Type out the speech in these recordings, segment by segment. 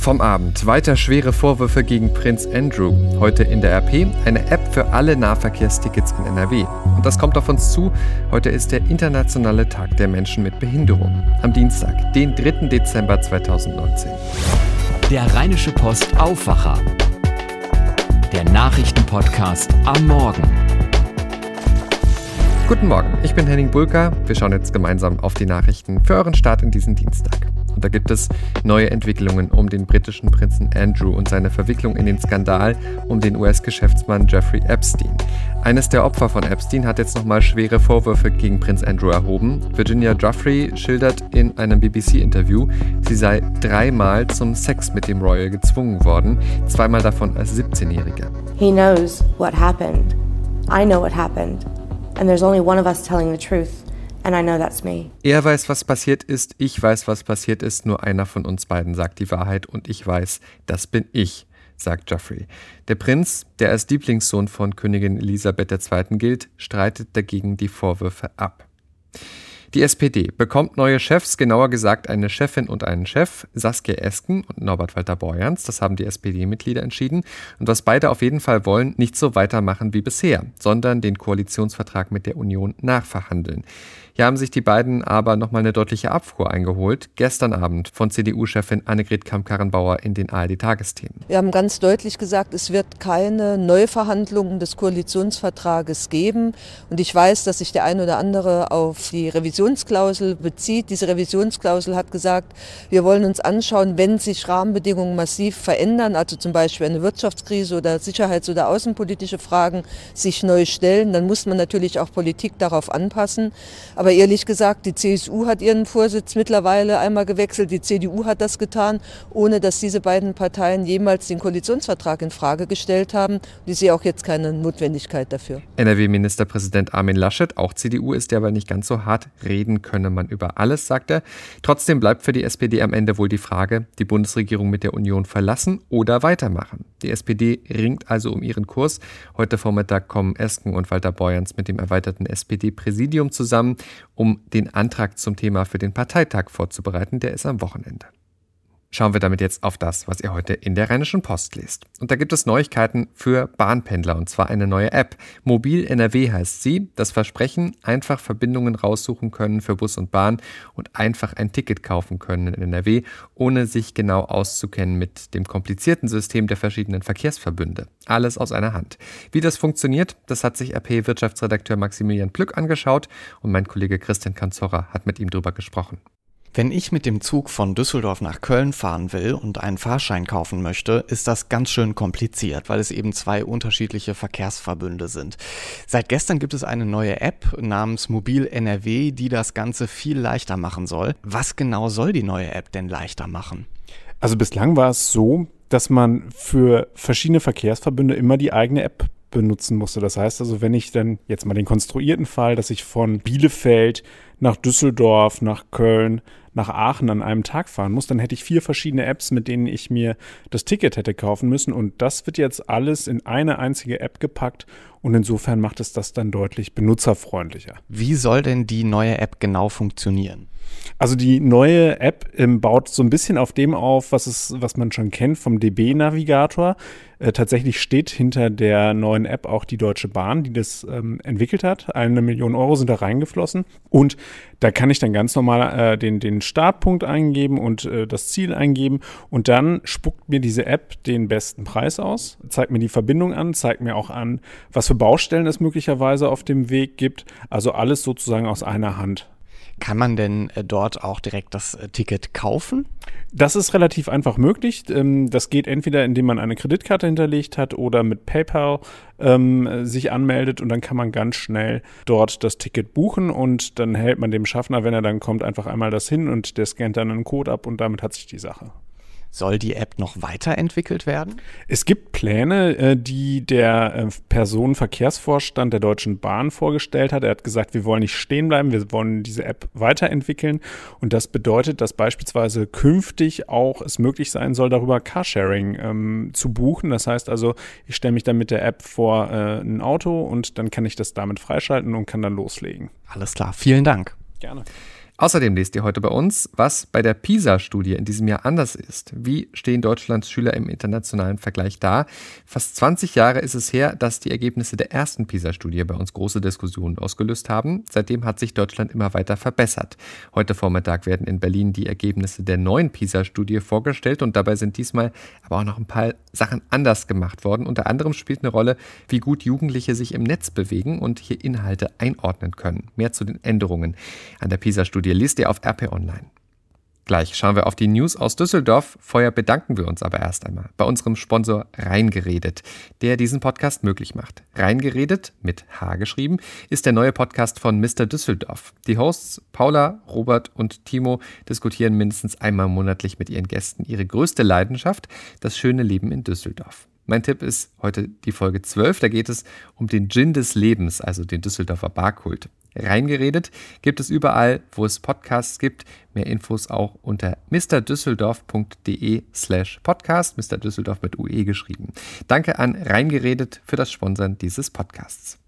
Vom Abend weiter schwere Vorwürfe gegen Prinz Andrew. Heute in der RP eine App für alle Nahverkehrstickets in NRW. Und das kommt auf uns zu. Heute ist der Internationale Tag der Menschen mit Behinderung. Am Dienstag, den 3. Dezember 2019. Der Rheinische Post Aufwacher. Der Nachrichtenpodcast am Morgen. Guten Morgen, ich bin Henning Bulka. Wir schauen jetzt gemeinsam auf die Nachrichten für euren Start in diesen Dienstag. Und da gibt es neue Entwicklungen um den britischen Prinzen Andrew und seine Verwicklung in den Skandal um den US-Geschäftsmann Jeffrey Epstein. Eines der Opfer von Epstein hat jetzt nochmal schwere Vorwürfe gegen Prinz Andrew erhoben. Virginia Joffrey schildert in einem BBC-Interview, sie sei dreimal zum Sex mit dem Royal gezwungen worden, zweimal davon als 17-Jährige. He knows what happened. I know what happened. And there's only one of us telling the truth. Er weiß, was passiert ist, ich weiß, was passiert ist, nur einer von uns beiden sagt die Wahrheit und ich weiß, das bin ich, sagt Geoffrey. Der Prinz, der als Lieblingssohn von Königin Elisabeth II. gilt, streitet dagegen die Vorwürfe ab. Die SPD bekommt neue Chefs, genauer gesagt eine Chefin und einen Chef, Saskia Esken und Norbert Walter Borjans. Das haben die SPD-Mitglieder entschieden. Und was beide auf jeden Fall wollen, nicht so weitermachen wie bisher, sondern den Koalitionsvertrag mit der Union nachverhandeln. Hier haben sich die beiden aber nochmal eine deutliche Abfuhr eingeholt. Gestern Abend von CDU-Chefin Annegret Kamm-Karrenbauer in den ARD-Tagesthemen. Wir haben ganz deutlich gesagt, es wird keine Neuverhandlungen des Koalitionsvertrages geben. Und ich weiß, dass sich der ein oder andere auf die Revisionsklausel bezieht. Diese Revisionsklausel hat gesagt, wir wollen uns anschauen, wenn sich Rahmenbedingungen massiv verändern, also zum Beispiel eine Wirtschaftskrise oder sicherheits- oder außenpolitische Fragen sich neu stellen, dann muss man natürlich auch Politik darauf anpassen. Aber ehrlich gesagt, die CSU hat ihren Vorsitz mittlerweile einmal gewechselt, die CDU hat das getan, ohne dass diese beiden Parteien jemals den Koalitionsvertrag in Frage gestellt haben. Ich sehe auch jetzt keine Notwendigkeit dafür. NRW-Ministerpräsident Armin Laschet, auch CDU, ist aber nicht ganz so hart. Reden könne man über alles, sagt er. Trotzdem bleibt für die SPD am Ende wohl die Frage, die Bundesregierung mit der Union verlassen oder weitermachen. Die SPD ringt also um ihren Kurs. Heute Vormittag kommen Esken und Walter Beuerns mit dem erweiterten SPD-Präsidium zusammen um den Antrag zum Thema für den Parteitag vorzubereiten. Der ist am Wochenende. Schauen wir damit jetzt auf das, was ihr heute in der Rheinischen Post lest. Und da gibt es Neuigkeiten für Bahnpendler und zwar eine neue App. Mobil NRW heißt sie. Das Versprechen, einfach Verbindungen raussuchen können für Bus und Bahn und einfach ein Ticket kaufen können in NRW, ohne sich genau auszukennen mit dem komplizierten System der verschiedenen Verkehrsverbünde. Alles aus einer Hand. Wie das funktioniert, das hat sich RP-Wirtschaftsredakteur Maximilian Plück angeschaut und mein Kollege Christian Kanzorra hat mit ihm drüber gesprochen. Wenn ich mit dem Zug von Düsseldorf nach Köln fahren will und einen Fahrschein kaufen möchte, ist das ganz schön kompliziert, weil es eben zwei unterschiedliche Verkehrsverbünde sind. Seit gestern gibt es eine neue App namens Mobil NRW, die das Ganze viel leichter machen soll. Was genau soll die neue App denn leichter machen? Also bislang war es so, dass man für verschiedene Verkehrsverbünde immer die eigene App benutzen musste. Das heißt also, wenn ich dann jetzt mal den konstruierten Fall, dass ich von Bielefeld nach Düsseldorf, nach Köln, nach Aachen an einem Tag fahren muss, dann hätte ich vier verschiedene Apps, mit denen ich mir das Ticket hätte kaufen müssen. Und das wird jetzt alles in eine einzige App gepackt. Und insofern macht es das dann deutlich benutzerfreundlicher. Wie soll denn die neue App genau funktionieren? Also die neue App ähm, baut so ein bisschen auf dem auf, was, es, was man schon kennt vom DB-Navigator. Äh, tatsächlich steht hinter der neuen App auch die Deutsche Bahn, die das ähm, entwickelt hat. Eine Million Euro sind da reingeflossen. Und da kann ich dann ganz normal äh, den, den Startpunkt eingeben und äh, das Ziel eingeben. Und dann spuckt mir diese App den besten Preis aus, zeigt mir die Verbindung an, zeigt mir auch an, was für Baustellen es möglicherweise auf dem Weg gibt. Also alles sozusagen aus einer Hand. Kann man denn äh, dort auch direkt das äh, Ticket kaufen? Das ist relativ einfach möglich. Ähm, das geht entweder, indem man eine Kreditkarte hinterlegt hat oder mit PayPal ähm, sich anmeldet und dann kann man ganz schnell dort das Ticket buchen und dann hält man dem Schaffner, wenn er dann kommt, einfach einmal das hin und der scannt dann einen Code ab und damit hat sich die Sache. Soll die App noch weiterentwickelt werden? Es gibt Pläne, äh, die der äh, Personenverkehrsvorstand der Deutschen Bahn vorgestellt hat. Er hat gesagt, wir wollen nicht stehen bleiben, wir wollen diese App weiterentwickeln. Und das bedeutet, dass beispielsweise künftig auch es möglich sein soll, darüber Carsharing ähm, zu buchen. Das heißt also, ich stelle mich dann mit der App vor äh, ein Auto und dann kann ich das damit freischalten und kann dann loslegen. Alles klar, vielen Dank. Gerne. Außerdem lest ihr heute bei uns, was bei der PISA-Studie in diesem Jahr anders ist. Wie stehen Deutschlands Schüler im internationalen Vergleich da? Fast 20 Jahre ist es her, dass die Ergebnisse der ersten PISA-Studie bei uns große Diskussionen ausgelöst haben. Seitdem hat sich Deutschland immer weiter verbessert. Heute Vormittag werden in Berlin die Ergebnisse der neuen PISA-Studie vorgestellt und dabei sind diesmal aber auch noch ein paar Sachen anders gemacht worden. Unter anderem spielt eine Rolle, wie gut Jugendliche sich im Netz bewegen und hier Inhalte einordnen können. Mehr zu den Änderungen an der PISA-Studie ihr lest ihr auf RP Online. Gleich schauen wir auf die News aus Düsseldorf. Vorher bedanken wir uns aber erst einmal bei unserem Sponsor Reingeredet, der diesen Podcast möglich macht. Reingeredet, mit H geschrieben, ist der neue Podcast von Mr. Düsseldorf. Die Hosts Paula, Robert und Timo diskutieren mindestens einmal monatlich mit ihren Gästen ihre größte Leidenschaft, das schöne Leben in Düsseldorf. Mein Tipp ist heute die Folge 12. Da geht es um den Gin des Lebens, also den Düsseldorfer Barkult. Reingeredet gibt es überall, wo es Podcasts gibt. Mehr Infos auch unter mrdüsseldorf.de slash podcast, Mr. Düsseldorf mit UE geschrieben. Danke an Reingeredet für das Sponsern dieses Podcasts.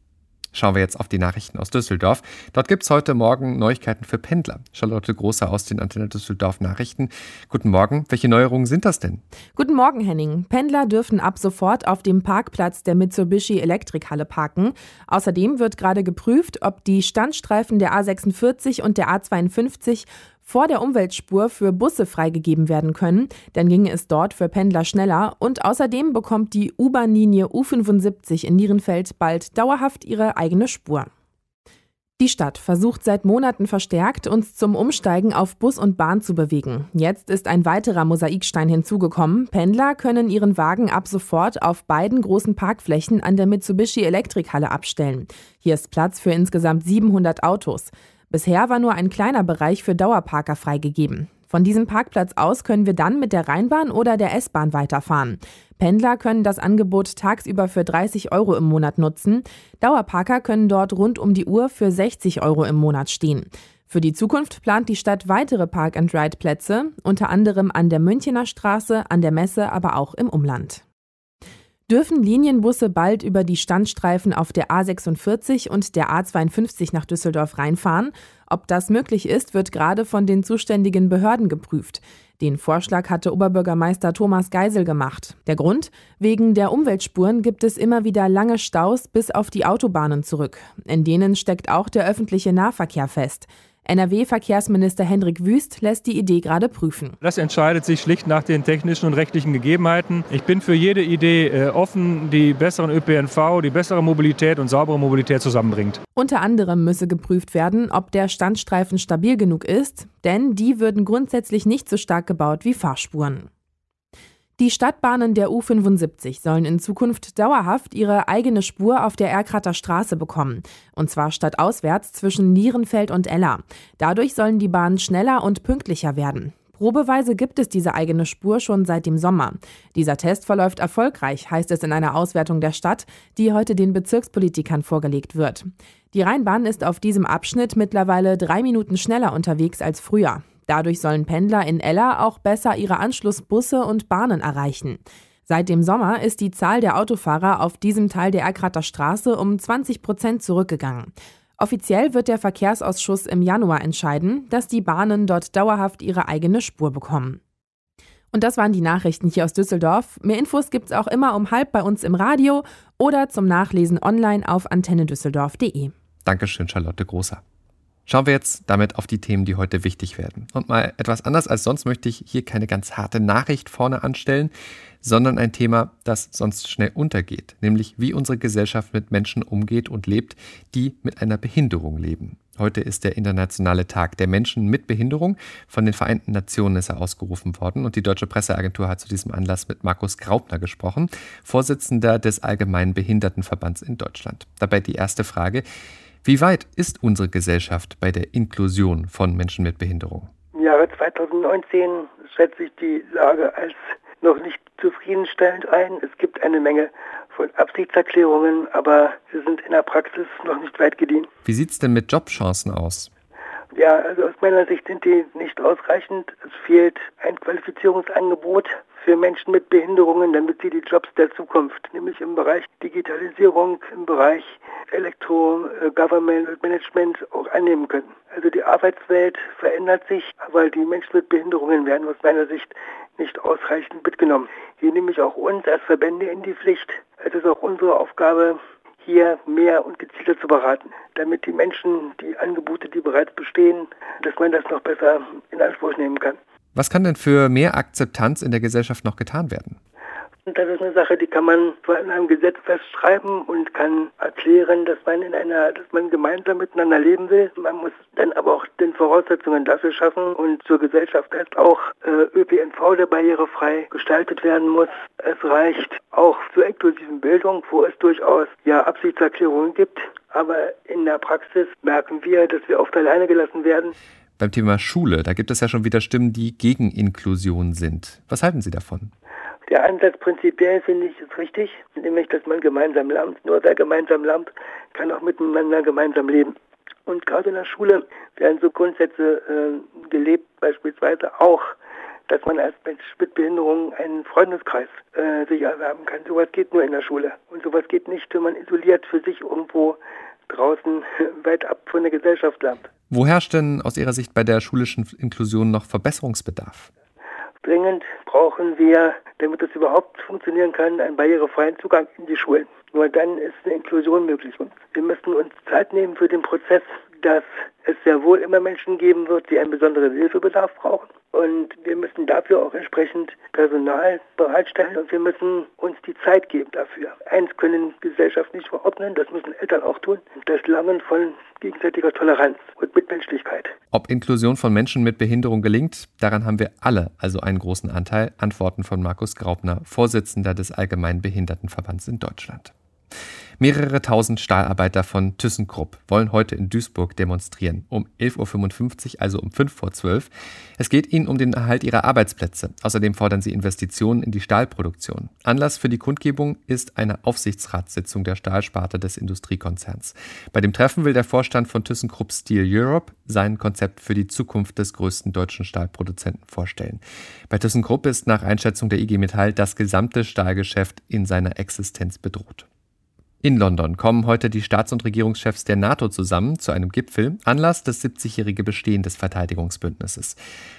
Schauen wir jetzt auf die Nachrichten aus Düsseldorf. Dort gibt es heute Morgen Neuigkeiten für Pendler. Charlotte Großer aus den Antenne Düsseldorf Nachrichten. Guten Morgen. Welche Neuerungen sind das denn? Guten Morgen, Henning. Pendler dürfen ab sofort auf dem Parkplatz der Mitsubishi Elektrikhalle parken. Außerdem wird gerade geprüft, ob die Standstreifen der A46 und der A52 vor der Umweltspur für Busse freigegeben werden können, dann ginge es dort für Pendler schneller und außerdem bekommt die U-Bahn-Linie U75 in Nierenfeld bald dauerhaft ihre eigene Spur. Die Stadt versucht seit Monaten verstärkt, uns zum Umsteigen auf Bus und Bahn zu bewegen. Jetzt ist ein weiterer Mosaikstein hinzugekommen. Pendler können ihren Wagen ab sofort auf beiden großen Parkflächen an der Mitsubishi Elektrikhalle abstellen. Hier ist Platz für insgesamt 700 Autos. Bisher war nur ein kleiner Bereich für Dauerparker freigegeben. Von diesem Parkplatz aus können wir dann mit der Rheinbahn oder der S-Bahn weiterfahren. Pendler können das Angebot tagsüber für 30 Euro im Monat nutzen. Dauerparker können dort rund um die Uhr für 60 Euro im Monat stehen. Für die Zukunft plant die Stadt weitere Park-and-Ride-Plätze, unter anderem an der Münchener Straße, an der Messe, aber auch im Umland. Dürfen Linienbusse bald über die Standstreifen auf der A46 und der A52 nach Düsseldorf reinfahren? Ob das möglich ist, wird gerade von den zuständigen Behörden geprüft. Den Vorschlag hatte Oberbürgermeister Thomas Geisel gemacht. Der Grund? Wegen der Umweltspuren gibt es immer wieder lange Staus bis auf die Autobahnen zurück. In denen steckt auch der öffentliche Nahverkehr fest. NRW-Verkehrsminister Hendrik Wüst lässt die Idee gerade prüfen. Das entscheidet sich schlicht nach den technischen und rechtlichen Gegebenheiten. Ich bin für jede Idee äh, offen, die besseren ÖPNV, die bessere Mobilität und saubere Mobilität zusammenbringt. Unter anderem müsse geprüft werden, ob der Standstreifen stabil genug ist, denn die würden grundsätzlich nicht so stark gebaut wie Fahrspuren. Die Stadtbahnen der U75 sollen in Zukunft dauerhaft ihre eigene Spur auf der Erkrater Straße bekommen. Und zwar stadtauswärts zwischen Nierenfeld und Ella. Dadurch sollen die Bahnen schneller und pünktlicher werden. Probeweise gibt es diese eigene Spur schon seit dem Sommer. Dieser Test verläuft erfolgreich, heißt es in einer Auswertung der Stadt, die heute den Bezirkspolitikern vorgelegt wird. Die Rheinbahn ist auf diesem Abschnitt mittlerweile drei Minuten schneller unterwegs als früher. Dadurch sollen Pendler in Ella auch besser ihre Anschlussbusse und Bahnen erreichen. Seit dem Sommer ist die Zahl der Autofahrer auf diesem Teil der Erkrater Straße um 20 Prozent zurückgegangen. Offiziell wird der Verkehrsausschuss im Januar entscheiden, dass die Bahnen dort dauerhaft ihre eigene Spur bekommen. Und das waren die Nachrichten hier aus Düsseldorf. Mehr Infos gibt's auch immer um halb bei uns im Radio oder zum Nachlesen online auf antennedüsseldorf.de. Dankeschön, Charlotte Großer. Schauen wir jetzt damit auf die Themen, die heute wichtig werden. Und mal etwas anders als sonst möchte ich hier keine ganz harte Nachricht vorne anstellen, sondern ein Thema, das sonst schnell untergeht, nämlich wie unsere Gesellschaft mit Menschen umgeht und lebt, die mit einer Behinderung leben. Heute ist der internationale Tag der Menschen mit Behinderung. Von den Vereinten Nationen ist er ausgerufen worden und die Deutsche Presseagentur hat zu diesem Anlass mit Markus Graupner gesprochen, Vorsitzender des Allgemeinen Behindertenverbands in Deutschland. Dabei die erste Frage, wie weit ist unsere Gesellschaft bei der Inklusion von Menschen mit Behinderung? Im Jahre 2019 schätzt sich die Lage als noch nicht zufriedenstellend ein. Es gibt eine Menge von Absichtserklärungen, aber sie sind in der Praxis noch nicht weit gediehen. Wie sieht es denn mit Jobchancen aus? Ja, also aus meiner Sicht sind die nicht ausreichend. Es fehlt ein Qualifizierungsangebot für Menschen mit Behinderungen, damit sie die Jobs der Zukunft, nämlich im Bereich Digitalisierung, im Bereich Elektro-Government äh, Management auch annehmen können. Also die Arbeitswelt verändert sich, aber die Menschen mit Behinderungen werden aus meiner Sicht nicht ausreichend mitgenommen. Hier nehme ich auch uns als Verbände in die Pflicht. Es ist auch unsere Aufgabe, hier mehr und gezielter zu beraten, damit die Menschen die Angebote, die bereits bestehen, dass man das noch besser in Anspruch nehmen kann. Was kann denn für mehr Akzeptanz in der Gesellschaft noch getan werden? Das ist eine Sache, die kann man in einem Gesetz festschreiben und kann erklären, dass man in einer, dass man gemeinsam miteinander leben will. Man muss dann aber auch den Voraussetzungen dafür schaffen und zur Gesellschaft heißt auch äh, ÖPNV, der barrierefrei gestaltet werden muss. Es reicht auch zur inklusiven Bildung, wo es durchaus ja Absichtserklärungen gibt. Aber in der Praxis merken wir, dass wir oft alleine gelassen werden. Beim Thema Schule, da gibt es ja schon wieder Stimmen, die gegen Inklusion sind. Was halten Sie davon? Der Ansatz prinzipiell finde ich ist richtig, nämlich dass man gemeinsam lernt. Nur wer gemeinsam lernt, kann auch miteinander gemeinsam leben. Und gerade in der Schule werden so Grundsätze äh, gelebt, beispielsweise auch, dass man als Mensch mit Behinderung einen Freundeskreis äh, sich erwerben kann. Sowas geht nur in der Schule. Und sowas geht nicht, wenn man isoliert für sich irgendwo draußen weit ab von der Gesellschaft lernt. Wo herrscht denn aus Ihrer Sicht bei der schulischen Inklusion noch Verbesserungsbedarf? Dringend brauchen wir, damit das überhaupt funktionieren kann, einen barrierefreien Zugang in die Schulen. Nur dann ist eine Inklusion möglich. Und wir müssen uns Zeit nehmen für den Prozess, dass es sehr wohl immer Menschen geben wird, die einen besonderen Hilfebedarf brauchen. Und wir müssen dafür auch entsprechend Personal bereitstellen und wir müssen uns die Zeit geben dafür. Eins können Gesellschaft nicht verordnen, das müssen Eltern auch tun. Das Lernen von gegenseitiger Toleranz und Mitmenschlichkeit. Ob Inklusion von Menschen mit Behinderung gelingt, daran haben wir alle also einen großen Anteil. Antworten von Markus Graubner, Vorsitzender des Allgemeinen Behindertenverbands in Deutschland. Mehrere tausend Stahlarbeiter von ThyssenKrupp wollen heute in Duisburg demonstrieren. Um 11.55 Uhr, also um 5 vor 12. Es geht ihnen um den Erhalt ihrer Arbeitsplätze. Außerdem fordern sie Investitionen in die Stahlproduktion. Anlass für die Kundgebung ist eine Aufsichtsratssitzung der Stahlsparte des Industriekonzerns. Bei dem Treffen will der Vorstand von ThyssenKrupp Steel Europe sein Konzept für die Zukunft des größten deutschen Stahlproduzenten vorstellen. Bei ThyssenKrupp ist nach Einschätzung der IG Metall das gesamte Stahlgeschäft in seiner Existenz bedroht. In London kommen heute die Staats- und Regierungschefs der NATO zusammen zu einem Gipfel, Anlass das 70-jährige Bestehen des Verteidigungsbündnisses.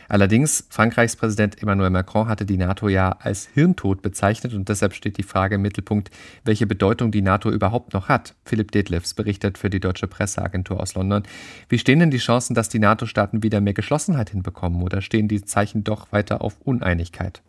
Allerdings, Frankreichs Präsident Emmanuel Macron hatte die NATO ja als Hirntod bezeichnet und deshalb steht die Frage im Mittelpunkt, welche Bedeutung die NATO überhaupt noch hat. Philipp Detlefs berichtet für die deutsche Presseagentur aus London. Wie stehen denn die Chancen, dass die NATO-Staaten wieder mehr Geschlossenheit hinbekommen oder stehen die Zeichen doch weiter auf Uneinigkeit?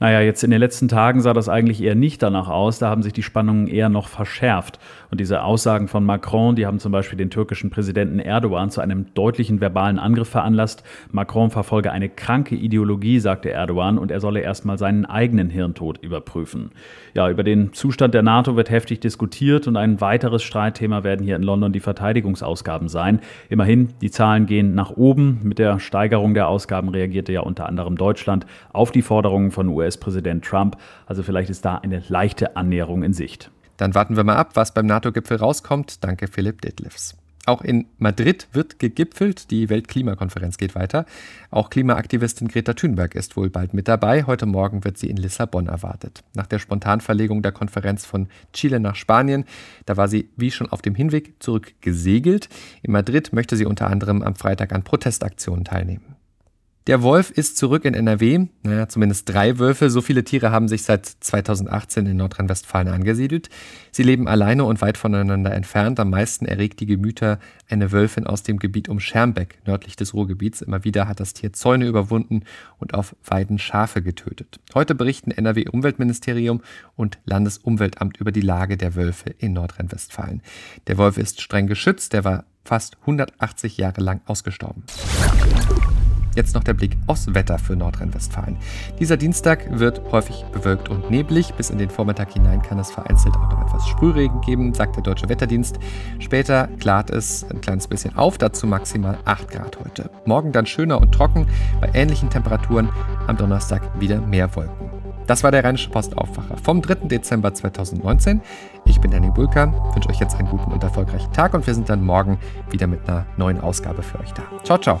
Naja, jetzt in den letzten Tagen sah das eigentlich eher nicht danach aus. Da haben sich die Spannungen eher noch verschärft. Und diese Aussagen von Macron, die haben zum Beispiel den türkischen Präsidenten Erdogan zu einem deutlichen verbalen Angriff veranlasst. Macron verfolge eine kranke Ideologie, sagte Erdogan, und er solle erstmal seinen eigenen Hirntod überprüfen. Ja, über den Zustand der NATO wird heftig diskutiert und ein weiteres Streitthema werden hier in London die Verteidigungsausgaben sein. Immerhin, die Zahlen gehen nach oben. Mit der Steigerung der Ausgaben reagierte ja unter anderem Deutschland auf die Forderungen von US US-Präsident Trump. Also vielleicht ist da eine leichte Annäherung in Sicht. Dann warten wir mal ab, was beim NATO-Gipfel rauskommt. Danke, Philipp Detlefs. Auch in Madrid wird gegipfelt. Die Weltklimakonferenz geht weiter. Auch Klimaaktivistin Greta Thunberg ist wohl bald mit dabei. Heute Morgen wird sie in Lissabon erwartet. Nach der Spontanverlegung der Konferenz von Chile nach Spanien, da war sie wie schon auf dem Hinweg zurück gesegelt. In Madrid möchte sie unter anderem am Freitag an Protestaktionen teilnehmen. Der Wolf ist zurück in NRW. Naja, zumindest drei Wölfe. So viele Tiere haben sich seit 2018 in Nordrhein-Westfalen angesiedelt. Sie leben alleine und weit voneinander entfernt. Am meisten erregt die Gemüter eine Wölfin aus dem Gebiet um Schermbeck, nördlich des Ruhrgebiets. Immer wieder hat das Tier Zäune überwunden und auf Weiden Schafe getötet. Heute berichten NRW-Umweltministerium und Landesumweltamt über die Lage der Wölfe in Nordrhein-Westfalen. Der Wolf ist streng geschützt. Der war fast 180 Jahre lang ausgestorben. Jetzt noch der Blick aufs Wetter für Nordrhein-Westfalen. Dieser Dienstag wird häufig bewölkt und neblig. Bis in den Vormittag hinein kann es vereinzelt auch noch etwas Sprühregen geben, sagt der Deutsche Wetterdienst. Später klart es ein kleines bisschen auf, dazu maximal 8 Grad heute. Morgen dann schöner und trocken, bei ähnlichen Temperaturen. Am Donnerstag wieder mehr Wolken. Das war der Rheinische Postaufwacher vom 3. Dezember 2019. Ich bin Henning Bulker, wünsche euch jetzt einen guten und erfolgreichen Tag und wir sind dann morgen wieder mit einer neuen Ausgabe für euch da. Ciao, ciao.